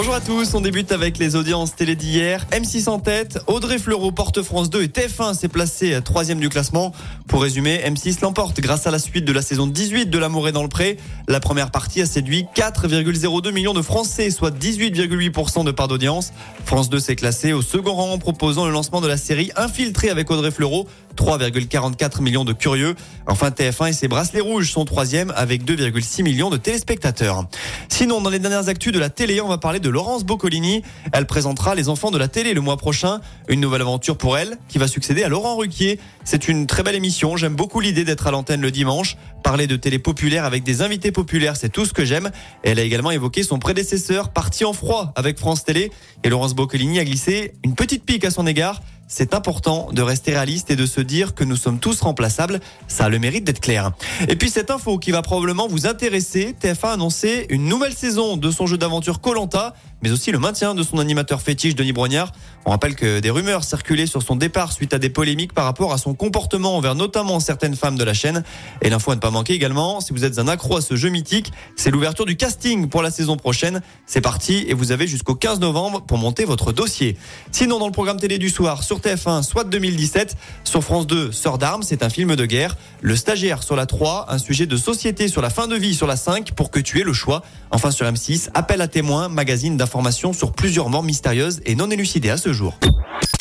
Bonjour à tous, on débute avec les audiences télé d'hier. M6 en tête, Audrey Fleurot porte France 2 et TF1 s'est placé troisième du classement. Pour résumer, M6 l'emporte grâce à la suite de la saison 18 de L'amour est dans le pré. La première partie a séduit 4,02 millions de Français, soit 18,8% de part d'audience. France 2 s'est classé au second rang en proposant le lancement de la série Infiltré avec Audrey Fleurot, 3,44 millions de curieux. Enfin, TF1 et ses bracelets rouges sont troisième avec 2,6 millions de téléspectateurs. Sinon, dans les dernières actus de la télé, on va parler de Laurence Boccolini. Elle présentera Les Enfants de la télé le mois prochain. Une nouvelle aventure pour elle qui va succéder à Laurent Ruquier. C'est une très belle émission. J'aime beaucoup l'idée d'être à l'antenne le dimanche. Parler de télé populaire avec des invités populaires, c'est tout ce que j'aime. Elle a également évoqué son prédécesseur parti en froid avec France Télé. Et Laurence Boccolini a glissé une petite pique à son égard c'est important de rester réaliste et de se dire que nous sommes tous remplaçables. Ça a le mérite d'être clair. Et puis cette info qui va probablement vous intéresser, TF1 a annoncé une nouvelle saison de son jeu d'aventure Colanta, mais aussi le maintien de son animateur fétiche Denis Brognard. On rappelle que des rumeurs circulaient sur son départ suite à des polémiques par rapport à son comportement envers notamment certaines femmes de la chaîne. Et l'info à ne pas manquer également, si vous êtes un accro à ce jeu mythique, c'est l'ouverture du casting pour la saison prochaine. C'est parti et vous avez jusqu'au 15 novembre pour monter votre dossier. Sinon, dans le programme télé du soir, sur TF1, soit 2017. Sur France 2, Sœur d'armes, c'est un film de guerre. Le stagiaire sur la 3, un sujet de société sur la fin de vie sur la 5 pour que tu aies le choix. Enfin sur M6, appel à témoins, magazine d'information sur plusieurs morts mystérieuses et non élucidées à ce jour.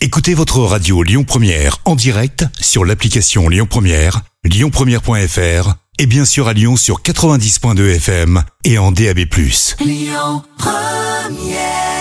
Écoutez votre radio Lyon Première en direct sur l'application Lyon Première, lyonpremière.fr et bien sûr à Lyon sur 90.2 FM et en DAB+. Lyon Première